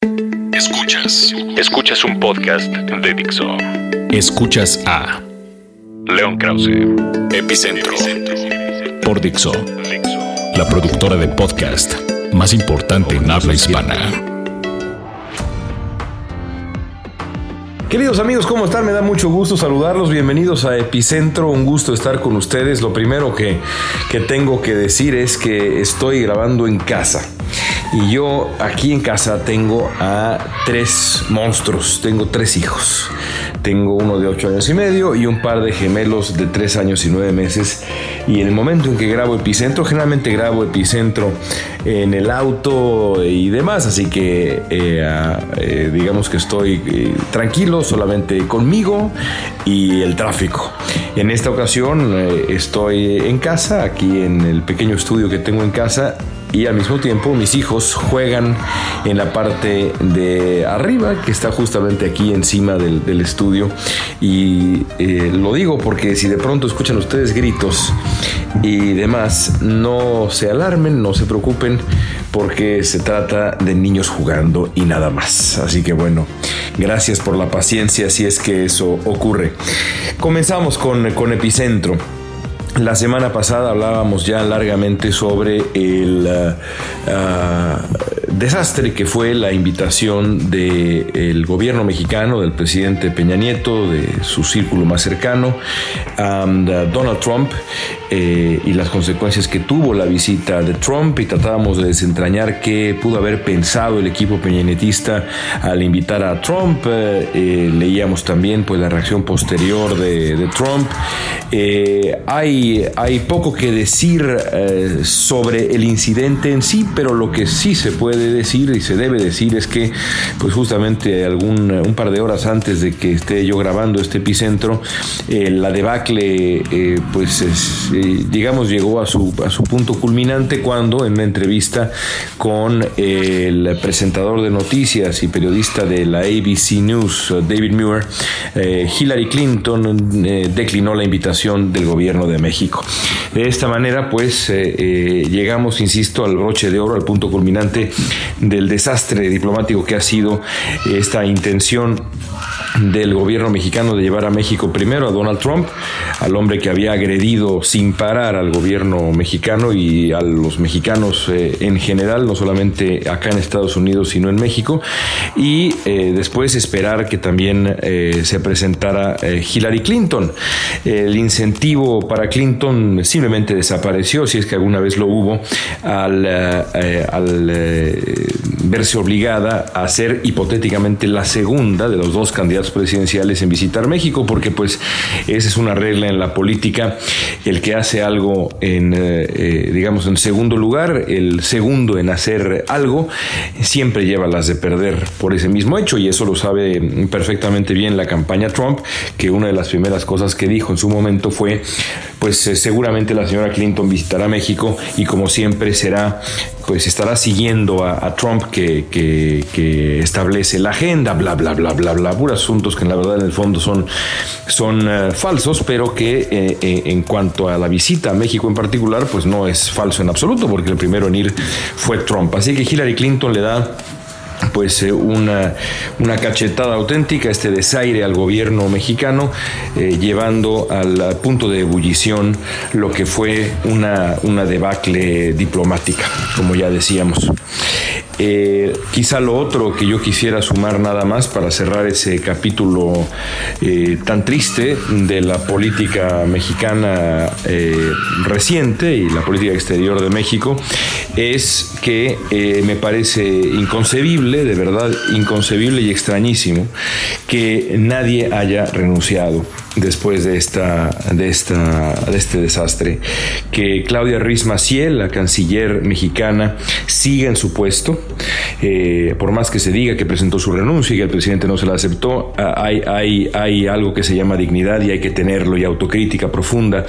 Escuchas. Escuchas un podcast de Dixo. Escuchas a León Krause, Epicentro, por Dixo, la productora de podcast más importante en habla hispana. Queridos amigos, ¿cómo están? Me da mucho gusto saludarlos. Bienvenidos a Epicentro. Un gusto estar con ustedes. Lo primero que, que tengo que decir es que estoy grabando en casa. Y yo aquí en casa tengo a tres monstruos, tengo tres hijos. Tengo uno de ocho años y medio y un par de gemelos de tres años y nueve meses. Y en el momento en que grabo Epicentro, generalmente grabo Epicentro en el auto y demás, así que eh, eh, digamos que estoy eh, tranquilo solamente conmigo y el tráfico. En esta ocasión estoy en casa, aquí en el pequeño estudio que tengo en casa y al mismo tiempo mis hijos juegan en la parte de arriba que está justamente aquí encima del, estudio. Y eh, lo digo porque si de pronto escuchan ustedes gritos y demás no se alarmen no se preocupen porque se trata de niños jugando y nada más. Así que bueno gracias por la paciencia si es que eso ocurre. Comenzamos con, con epicentro la semana pasada hablábamos ya largamente sobre el uh, uh, desastre que fue la invitación del gobierno mexicano, del presidente Peña Nieto, de su círculo más cercano, a Donald Trump eh, y las consecuencias que tuvo la visita de Trump y tratábamos de desentrañar qué pudo haber pensado el equipo peñanetista al invitar a Trump. Eh, eh, leíamos también pues, la reacción posterior de, de Trump. hay hay, poco que decir sobre el incidente en sí, pero lo que sí se puede decir y se debe decir es que, pues justamente algún, un par de horas antes de que esté yo grabando este epicentro, eh, la debacle, eh, pues digamos, llegó a su, a su punto culminante cuando en una entrevista con el presentador de noticias y periodista de la ABC News, David Muir, Hillary Clinton declinó la invitación del gobierno de México. De esta manera, pues, eh, eh, llegamos, insisto, al broche de oro, al punto culminante del desastre diplomático que ha sido esta intención del gobierno mexicano de llevar a México primero a Donald Trump, al hombre que había agredido sin parar al gobierno mexicano y a los mexicanos eh, en general, no solamente acá en Estados Unidos, sino en México, y eh, después esperar que también eh, se presentara Hillary Clinton. El incentivo para Clinton simplemente desapareció, si es que alguna vez lo hubo, al, al verse obligada a ser hipotéticamente la segunda de los dos candidatos presidenciales en visitar México, porque pues esa es una regla en la política, el que hace algo en, eh, eh, digamos, en segundo lugar, el segundo en hacer algo, siempre lleva las de perder por ese mismo hecho, y eso lo sabe perfectamente bien la campaña Trump, que una de las primeras cosas que dijo en su momento fue, pues eh, seguramente la señora Clinton visitará México y como siempre será pues estará siguiendo a, Trump que, establece la agenda, bla, bla, bla, bla, bla, puros asuntos que en la verdad en el fondo son, son uh, falsos, pero que eh, eh, en cuanto a la visita a México en particular, pues no es falso en absoluto, porque el primero en ir fue Trump. Así que Hillary Clinton le da pues eh, una, una, cachetada auténtica, este desaire al gobierno mexicano, eh, llevando al punto de ebullición lo que fue una, una debacle diplomática, como ya decíamos. Eh, quizá lo otro que yo quisiera sumar nada más para cerrar ese capítulo eh, tan triste de la política mexicana eh, reciente y la política exterior de México es que me parece inconcebible, de verdad inconcebible y extrañísimo, que nadie haya renunciado después de, esta, de, esta, de este desastre. Que Claudia Ruiz Maciel, la canciller mexicana, siga en su puesto. Eh, por más que se diga que presentó su renuncia y que el presidente no se la aceptó, hay, hay, hay algo que se llama dignidad y hay que tenerlo y autocrítica profunda.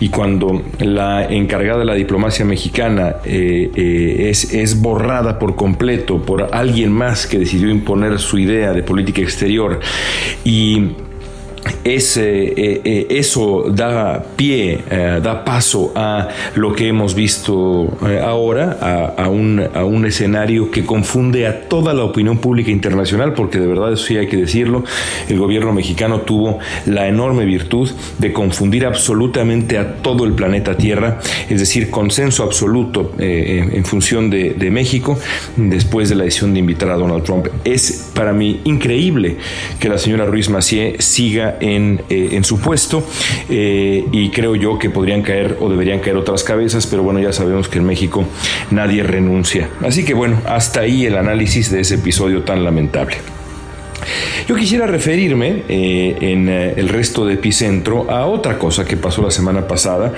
Y cuando la encargada de la diplomacia mexicana eh, eh, es, es borrada por completo por alguien más que decidió imponer su idea de política exterior y es, eh, eh, eso da pie, eh, da paso a lo que hemos visto ahora, a, un, a, un, escenario que confunde a toda la opinión pública internacional, porque de verdad eso sí hay que decirlo, el gobierno mexicano tuvo la enorme virtud de confundir absolutamente a todo el planeta Tierra, es decir, consenso absoluto en función de, de México después de la decisión de invitar a Donald Trump. Es para mí increíble que la señora Ruiz Macié siga en eh, en, su puesto eh, y creo yo que podrían caer o deberían caer otras cabezas, pero bueno, ya sabemos que en México nadie renuncia. Así que bueno, hasta ahí el análisis de ese episodio tan lamentable. Yo quisiera referirme eh, en el resto de Epicentro a otra cosa que pasó la semana pasada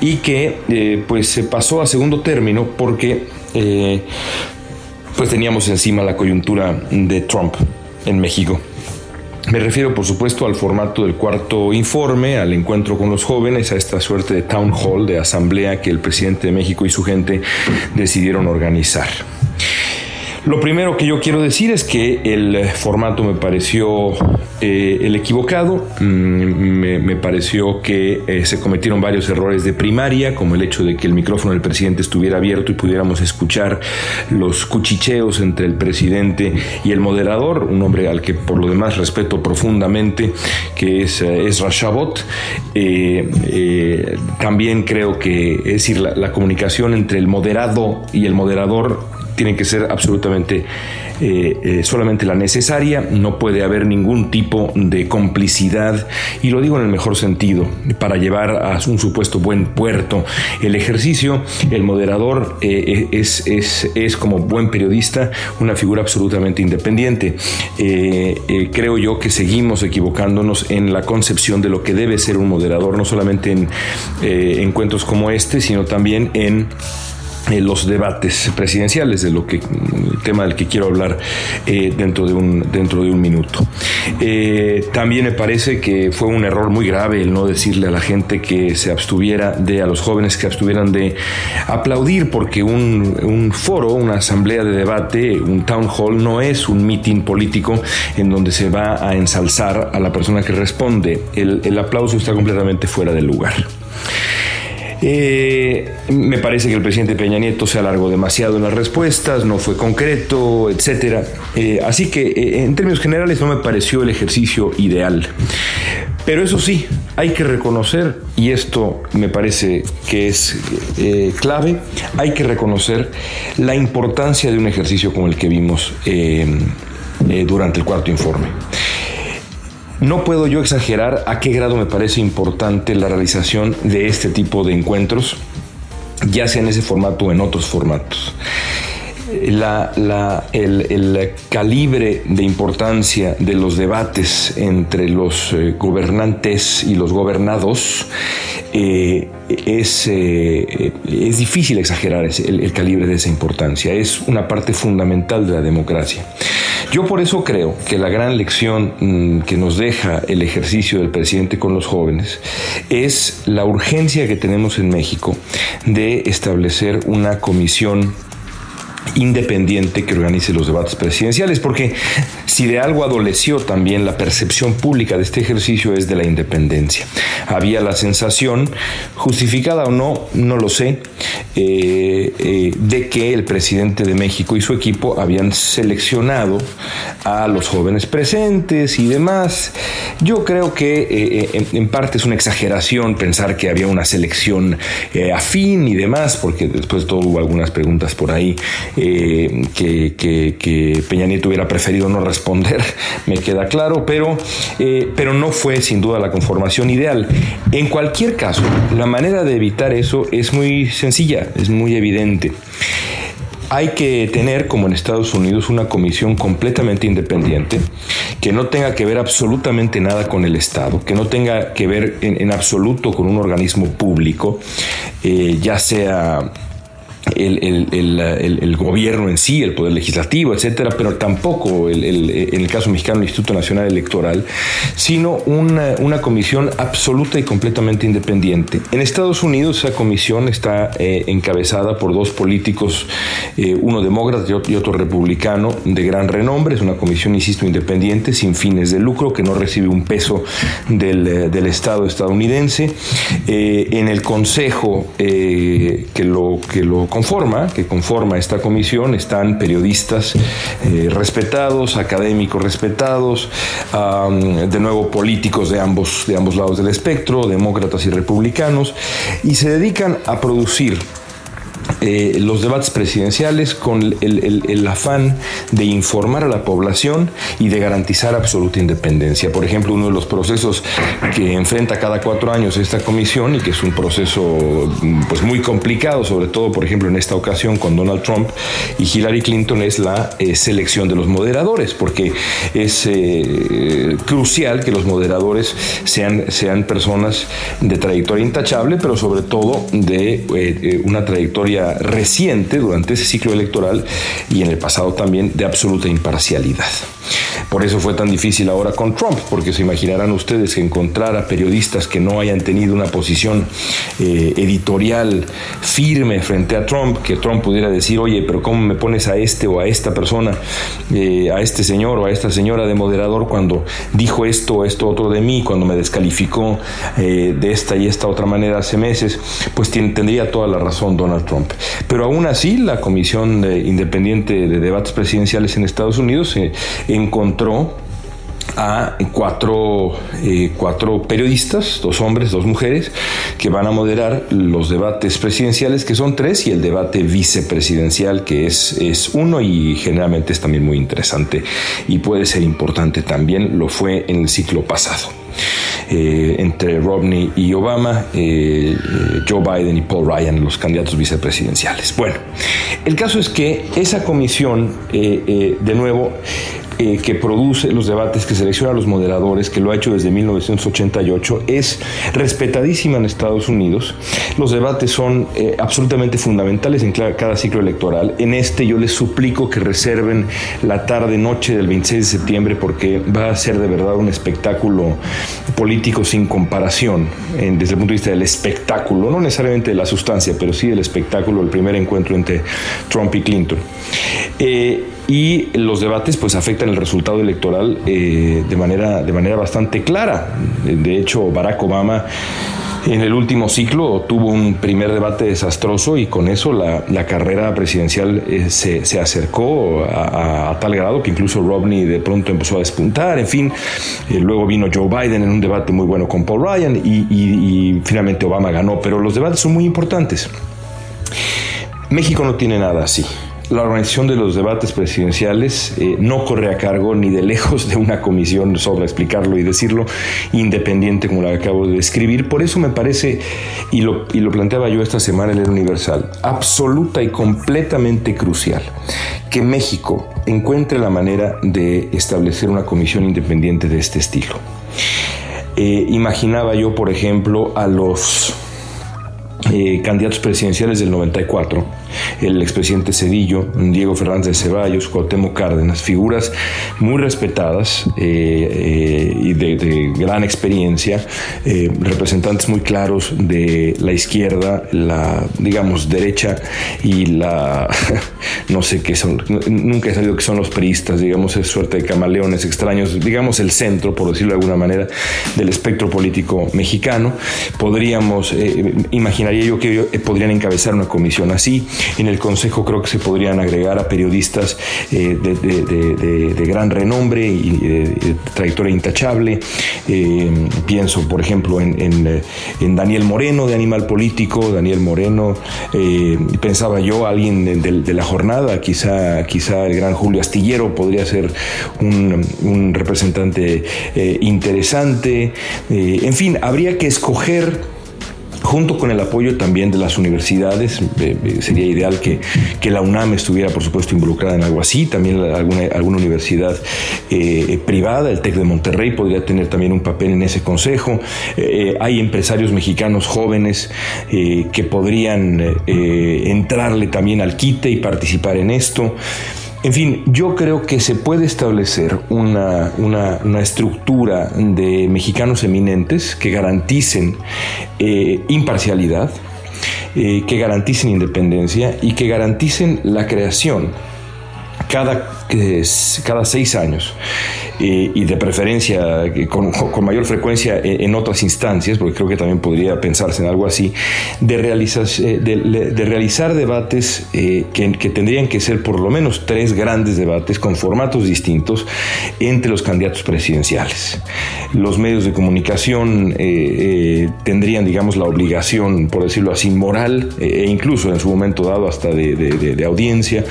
y que pues se pasó a segundo término porque pues teníamos encima la coyuntura de Trump en México. Me refiero, por supuesto, al formato del cuarto informe, al encuentro con los jóvenes, a esta suerte de town hall, de asamblea que el presidente de México y su gente decidieron organizar. Lo primero que yo quiero decir es que el formato me pareció eh, el equivocado, mm, me, pareció que eh, se cometieron varios errores de primaria, como el hecho de que el micrófono del presidente estuviera abierto y pudiéramos escuchar los cuchicheos entre el presidente y el moderador, un hombre al que por lo demás respeto profundamente, que es Ezra Shabot. Eh, también creo que, es decir, la comunicación entre el moderado y el moderador tiene que ser absolutamente eh, eh, solamente la necesaria, no puede haber ningún tipo de complicidad, y lo digo en el mejor sentido, para llevar a un supuesto buen puerto el ejercicio, el moderador eh, es, es, es, como buen periodista una figura absolutamente independiente. creo yo que seguimos equivocándonos en la concepción de lo que debe ser un moderador, no solamente en encuentros como este, sino también en eh, los debates presidenciales, de lo que el tema del que quiero hablar eh, dentro, de un, dentro de un minuto. Eh, también me parece que fue un error muy grave el no decirle a la gente que se abstuviera de, a los jóvenes que abstuvieran de aplaudir, porque un, un foro, una asamblea de debate, un town hall, no es un meeting político en donde se va a ensalzar a la persona que responde. El, el aplauso está completamente fuera del lugar. Eh, me parece que el presidente Peña Nieto se alargó demasiado en las respuestas, no fue concreto, etc. Eh, así que eh, en términos generales no me pareció el ejercicio ideal. Pero eso sí, hay que reconocer, y esto me parece que es clave, hay que reconocer la importancia de un ejercicio como el que vimos durante el cuarto informe. No puedo yo exagerar a qué grado me parece importante la realización de este tipo de encuentros, ya sea en ese formato o en otros formatos. La, el, calibre de importancia de los debates entre los eh, gobernantes y los gobernados eh, es, eh, es, difícil exagerar el, el, calibre de esa importancia. Es una parte fundamental de la democracia. Yo por eso creo que la gran lección mm, que nos deja el ejercicio del presidente con los jóvenes es la urgencia que tenemos en México de establecer una comisión independiente que organice los debates presidenciales, porque si de algo adoleció también la percepción pública de este ejercicio es de la independencia. Había la sensación, justificada o no, no lo sé, eh, eh, de que el presidente de México y su equipo habían seleccionado a los jóvenes presentes y demás. Yo creo que eh, en, parte es una exageración pensar que había una selección afín y demás, porque después todo hubo algunas preguntas por ahí eh, que, Peña Nieto hubiera preferido no responder, me queda claro, pero, eh, pero no fue sin duda la conformación ideal. En cualquier caso, la manera de evitar eso es muy sencilla, es muy evidente. Hay que tener, como en Estados Unidos, una comisión completamente independiente, que no tenga que ver absolutamente nada con el Estado, que no tenga que ver en, absoluto con un organismo público, eh, ya sea el, gobierno en sí, el poder legislativo, etcétera, pero tampoco en el caso mexicano el Instituto Nacional Electoral, sino una, comisión absoluta y completamente independiente. En Estados Unidos esa comisión está eh, encabezada por dos políticos, eh, uno demócrata y otro republicano de gran renombre. Es una comisión, insisto, independiente, sin fines de lucro, que no recibe un peso del, eh, Estado estadounidense. en el Consejo que lo, que lo conforma, que conforma esta comisión, están periodistas eh, respetados, académicos respetados, de nuevo políticos de ambos, de ambos lados del espectro, demócratas y republicanos, y se dedican a producir eh, los debates presidenciales con el, afán de informar a la población y de garantizar absoluta independencia. Por ejemplo, uno de los procesos que enfrenta cada cuatro años esta comisión y que es un proceso pues, muy complicado, sobre todo, por ejemplo, en esta ocasión con Donald Trump y Hillary Clinton, es la eh, selección de los moderadores, porque es eh, crucial que los moderadores sean, sean personas de trayectoria intachable, pero sobre todo de una trayectoria reciente durante ese ciclo electoral y en el pasado también de absoluta imparcialidad. Por eso fue tan difícil ahora con Trump, porque se imaginarán ustedes que encontrar a periodistas que no hayan tenido una posición eh, editorial firme frente a Trump, que Trump pudiera decir, oye, pero ¿cómo me pones a este o a esta persona, eh, a este señor o a esta señora de moderador cuando dijo esto o esto otro de mí, cuando me descalificó eh, de esta y esta otra manera hace meses? Pues tendría toda la razón Donald Trump. Pero aún así, la Comisión Independiente de Debates Presidenciales en Estados Unidos encontró a cuatro, eh, cuatro, periodistas, dos hombres, dos mujeres, que van a moderar los debates presidenciales, que son tres, y el debate vicepresidencial, que es, es uno y generalmente es también muy interesante y puede ser importante también, lo fue en el ciclo pasado. Eh, entre Romney y Obama, eh, Joe Biden y Paul Ryan, los candidatos vicepresidenciales. Bueno, el caso es que esa comisión, de nuevo, eh, que produce los debates, que selecciona a los moderadores, que lo ha hecho desde 1988, es respetadísima en Estados Unidos. Los debates son eh, absolutamente fundamentales en cada ciclo electoral. En este yo les suplico que reserven la tarde-noche del 26 de septiembre porque va a ser de verdad un espectáculo político sin comparación desde el punto de vista del espectáculo, no necesariamente de la sustancia, pero sí del espectáculo, el primer encuentro entre Trump y Clinton. Eh, y los debates pues afectan el resultado electoral eh, de, manera, de manera bastante clara. De hecho, Barack Obama en el último ciclo tuvo un primer debate desastroso y con eso la, carrera presidencial eh, se, acercó a, tal grado que incluso Romney de pronto empezó a despuntar. En fin, eh, luego vino Joe Biden en un debate muy bueno con Paul Ryan y finalmente Obama ganó. Pero los debates son muy importantes. México no tiene nada así la organización de los debates presidenciales eh, no corre a cargo ni de lejos de una comisión, sobre explicarlo y decirlo, independiente como la que acabo de describir. Por eso me parece, y lo, planteaba yo esta semana en el Universal, absoluta y completamente crucial que México encuentre la manera de establecer una comisión independiente de este estilo. Eh, imaginaba yo, por ejemplo, a los eh, candidatos presidenciales del 94 el expresidente Cedillo, Diego Fernández de Ceballos, Cuauhtémoc Cárdenas, figuras muy respetadas eh, eh, y de, gran experiencia, eh, representantes muy claros de la izquierda, la, digamos, derecha y la, no sé qué son, nunca he sabido que son los priistas, digamos, es suerte de camaleones extraños, digamos, el centro, por decirlo de alguna manera, del espectro político mexicano. Podríamos, imaginaría yo que podrían encabezar una comisión así. El Consejo creo que se podrían agregar a periodistas eh, de, gran renombre y de, trayectoria intachable. Eh, pienso, por ejemplo, en, Daniel Moreno de Animal Político, Daniel Moreno, eh, pensaba yo, alguien de, la jornada, quizá, quizá el gran Julio Astillero podría ser un representante interesante. en fin, habría que escoger junto con el apoyo también de las universidades. Eh, eh, sería ideal que, que, la UNAM estuviera, por supuesto, involucrada en algo así, también alguna, alguna universidad eh, privada, el TEC de Monterrey podría tener también un papel en ese consejo. hay empresarios mexicanos jóvenes que podrían entrarle también al quite y participar en esto. En fin, yo creo que se puede establecer una, estructura de mexicanos eminentes que garanticen eh, imparcialidad, eh, que garanticen independencia y que garanticen la creación. Cada, cada seis años y de preferencia con, mayor frecuencia en otras instancias, porque creo que también podría pensarse en algo así, de, realizar, eh, de, realizar debates eh, que, tendrían que ser por lo menos tres grandes debates con formatos distintos entre los candidatos presidenciales. Los medios de comunicación eh, tendrían, digamos, la obligación, por decirlo así, moral e incluso en su momento dado hasta de audiencia,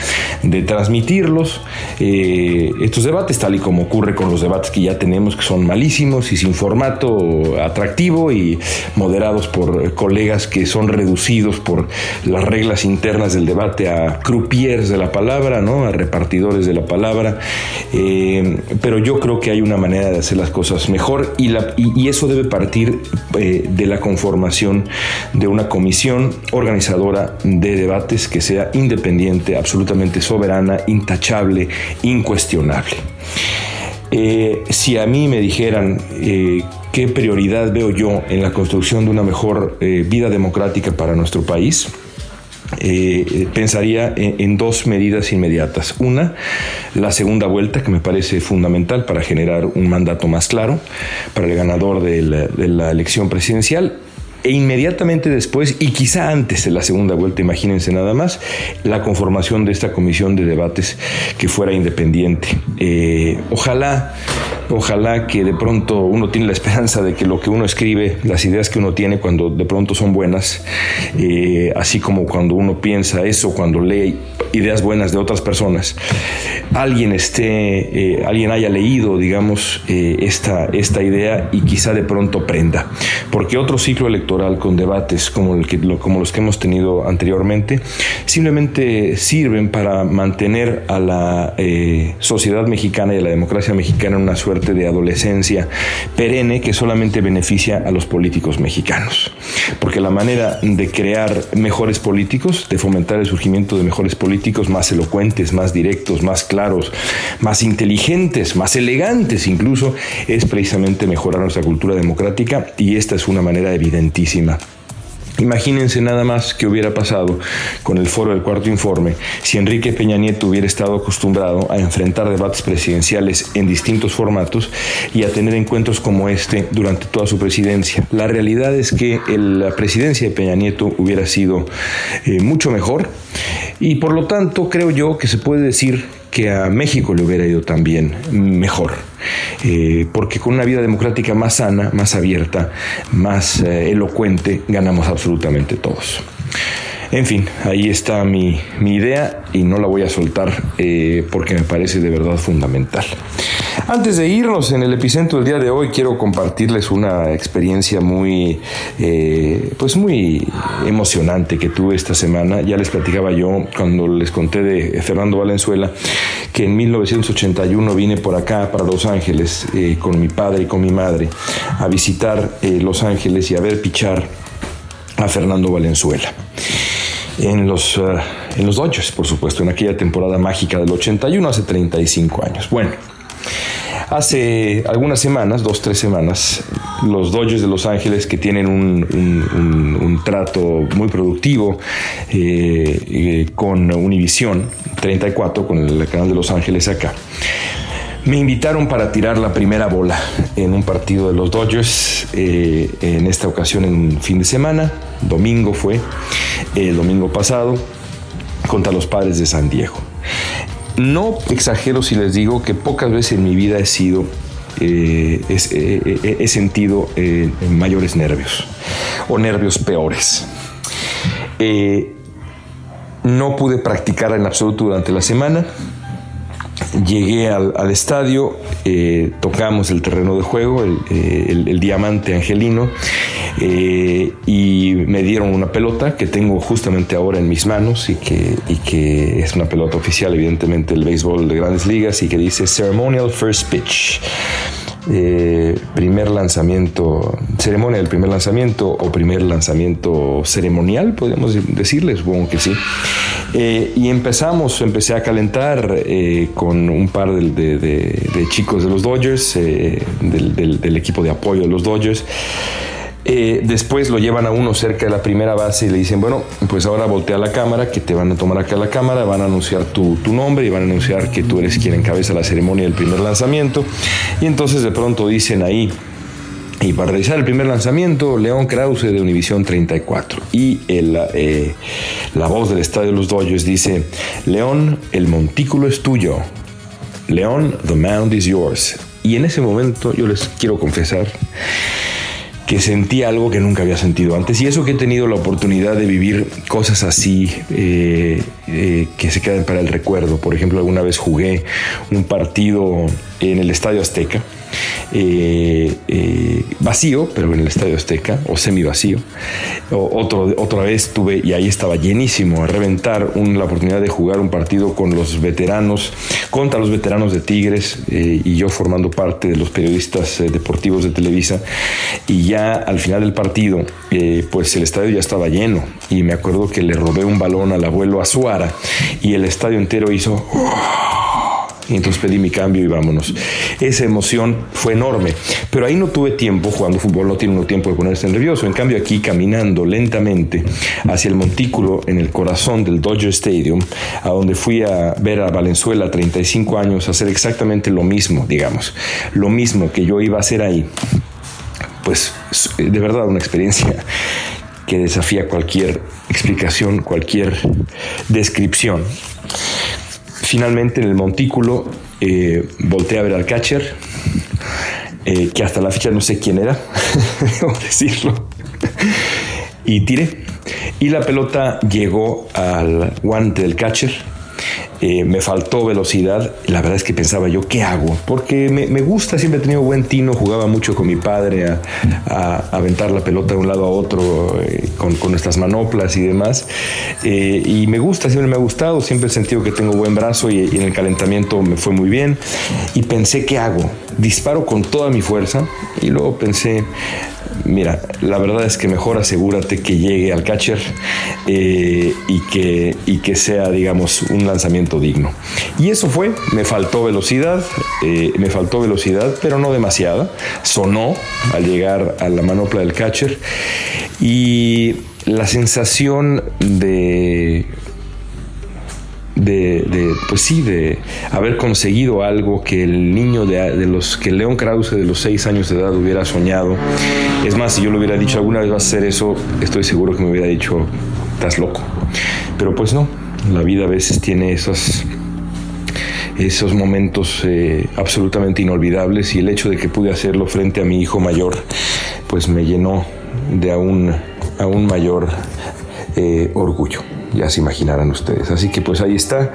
de transmitirlos, estos debates, tal y como ocurre con los debates que ya tenemos, que son malísimos y sin formato atractivo y moderados por colegas que son reducidos por las reglas internas del debate a croupiers de la palabra, ¿no? a repartidores de la palabra. Eh, pero yo creo que hay una manera de hacer las cosas mejor y, la, y, eso debe partir eh, de la conformación de una comisión organizadora de debates que sea independiente, absolutamente soberana, intachable, incuestionable. Eh, si a mí me dijeran eh, qué prioridad veo yo en la construcción de una mejor eh, vida democrática para nuestro país, pensaría en, dos medidas inmediatas. Una, la segunda vuelta, que me parece fundamental para generar un mandato más claro para el ganador de la elección presidencial e inmediatamente después, y quizá antes de la segunda vuelta, imagínense nada más, la conformación de esta comisión de debates que fuera independiente. Eh, ojalá, ojalá que de pronto uno tiene la esperanza de que lo que uno escribe, las ideas que uno tiene cuando de pronto son buenas, eh, así como cuando uno piensa eso, cuando lee ideas buenas de otras personas, alguien esté, eh, alguien haya leído, digamos, esta, esta idea y quizá de pronto prenda. Porque otro ciclo electoral con debates como, el que, como los que hemos tenido anteriormente, simplemente sirven para mantener a la eh, sociedad mexicana y a la democracia mexicana en una suerte de adolescencia perenne que solamente beneficia a los políticos mexicanos. Porque la manera de crear mejores políticos, de fomentar el surgimiento de mejores políticos más elocuentes, más directos, más claros, más inteligentes, más elegantes incluso, es precisamente mejorar nuestra cultura democrática y esta es una manera evidente Imagínense nada más que hubiera pasado con el foro del cuarto informe si Enrique Peña Nieto hubiera estado acostumbrado a enfrentar debates presidenciales en distintos formatos y a tener encuentros como este durante toda su presidencia. La realidad es que la presidencia de Peña Nieto hubiera sido eh, mucho mejor y por lo tanto creo yo que se puede decir que a México le hubiera ido también mejor. Eh, porque con una vida democrática más sana, más abierta, más eh, elocuente, ganamos absolutamente todos. En fin, ahí está mi, idea y no la voy a soltar eh, porque me parece de verdad fundamental. Antes de irnos en el epicentro del día de hoy, quiero compartirles una experiencia muy, eh, pues muy emocionante que tuve esta semana. Ya les platicaba yo cuando les conté de Fernando Valenzuela que en 1981 vine por acá para Los Ángeles eh, con mi padre y con mi madre a visitar Los Ángeles y a ver pichar a Fernando Valenzuela en los, uh, en los Dodgers, por supuesto, en aquella temporada mágica del 81, hace 35 años. Bueno, hace algunas semanas, dos, tres semanas, los Dodgers de Los Ángeles, que tienen un, trato muy productivo eh, eh, con Univision 34, con el canal de Los Ángeles acá, me invitaron para tirar la primera bola en un partido de los Dodgers, eh, en esta ocasión en fin de semana, domingo fue, el domingo pasado, contra los padres de San Diego. No exagero si les digo que pocas veces en mi vida he sido, eh, eh, he sentido mayores nervios o nervios peores. no pude practicar en absoluto durante la semana llegué al, estadio, eh, tocamos el terreno de juego, el, eh, diamante angelino, eh, y me dieron una pelota que tengo justamente ahora en mis manos y que, y que es una pelota oficial, evidentemente, del béisbol de grandes ligas y que dice Ceremonial First Pitch. primer lanzamiento, ceremonia del primer lanzamiento o primer lanzamiento ceremonial, podríamos decirle, supongo que sí. Eh, y empezamos, empecé a calentar eh, con un par de, chicos de los Dodgers, eh, del, equipo de apoyo de los Dodgers. después lo llevan a uno cerca de la primera base y le dicen, bueno, pues ahora voltea la cámara, que te van a tomar acá la cámara, van a anunciar tu, tu nombre y van a anunciar que tú eres quien encabeza la ceremonia del primer lanzamiento. Y entonces de pronto dicen ahí, y para realizar el primer lanzamiento, León Krause de Univisión 34. Y el, eh, la voz del estadio de los Dodgers dice, León, el montículo es tuyo. León, the mound is yours. Y en ese momento yo les quiero confesar que sentí algo que nunca había sentido antes. Y eso que he tenido la oportunidad de vivir cosas así eh, eh, que se quedan para el recuerdo. Por ejemplo, alguna vez jugué un partido en el Estadio Azteca eh, eh, vacío, pero en el Estadio Azteca, o semi vacío. otro, otra vez tuve, y ahí estaba llenísimo, a reventar la oportunidad de jugar un partido con los veteranos, contra los veteranos de Tigres, y yo formando parte de los periodistas deportivos de Televisa. Y ya al final del partido, pues el estadio ya estaba lleno, y me acuerdo que le robé un balón al abuelo Azuara, y el estadio entero hizo... Y entonces pedí mi cambio y vámonos. Esa emoción fue enorme. Pero ahí no tuve tiempo, jugando fútbol no tiene uno tiempo de ponerse nervioso. En cambio aquí, caminando lentamente hacia el montículo en el corazón del Dodger Stadium, a donde fui a ver a Valenzuela 35 años hacer exactamente lo mismo, digamos. Lo mismo que yo iba a hacer ahí. Pues de verdad una experiencia que desafía cualquier explicación, cualquier descripción. Finalmente en el montículo eh, volteé a ver al catcher, eh, que hasta la fecha no sé quién era, decirlo, y tiré. Y la pelota llegó al guante del catcher eh, me faltó velocidad. La verdad es que pensaba yo, ¿qué hago? Porque me, gusta, siempre he tenido buen tino, jugaba mucho con mi padre a, aventar la pelota de un lado a otro eh, con, nuestras manoplas y demás. Eh, y me gusta, siempre me ha gustado, siempre he sentido que tengo buen brazo y, y en el calentamiento me fue muy bien. Y pensé, ¿qué hago? Disparo con toda mi fuerza y luego pensé, mira, la verdad es que mejor asegúrate que llegue al catcher eh, y, que, y que sea, digamos, un lanzamiento digno. Y eso fue, me faltó velocidad, eh, me faltó velocidad, pero no demasiada. Sonó al llegar a la manopla del catcher y la sensación de de, pues sí, de haber conseguido algo que el niño de, los que León Krause de los seis años de edad hubiera soñado. Es más, si yo le hubiera dicho alguna vez vas a hacer eso, estoy seguro que me hubiera dicho, estás loco. Pero pues no, la vida a veces tiene esos esos momentos eh, absolutamente inolvidables y el hecho de que pude hacerlo frente a mi hijo mayor, pues me llenó de aún, aún mayor eh, orgullo ya se imaginarán ustedes. Así que pues ahí está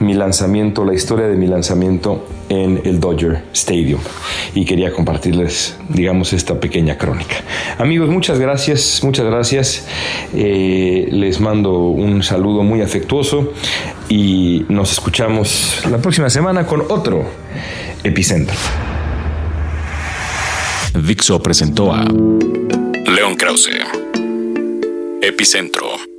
mi lanzamiento, la historia de mi lanzamiento en el Dodger Stadium. Y quería compartirles, digamos, esta pequeña crónica. Amigos, muchas gracias, muchas gracias. Eh, les mando un saludo muy afectuoso y nos escuchamos la próxima semana con otro epicentro. Dixo presentó a León Krause. Epicentro.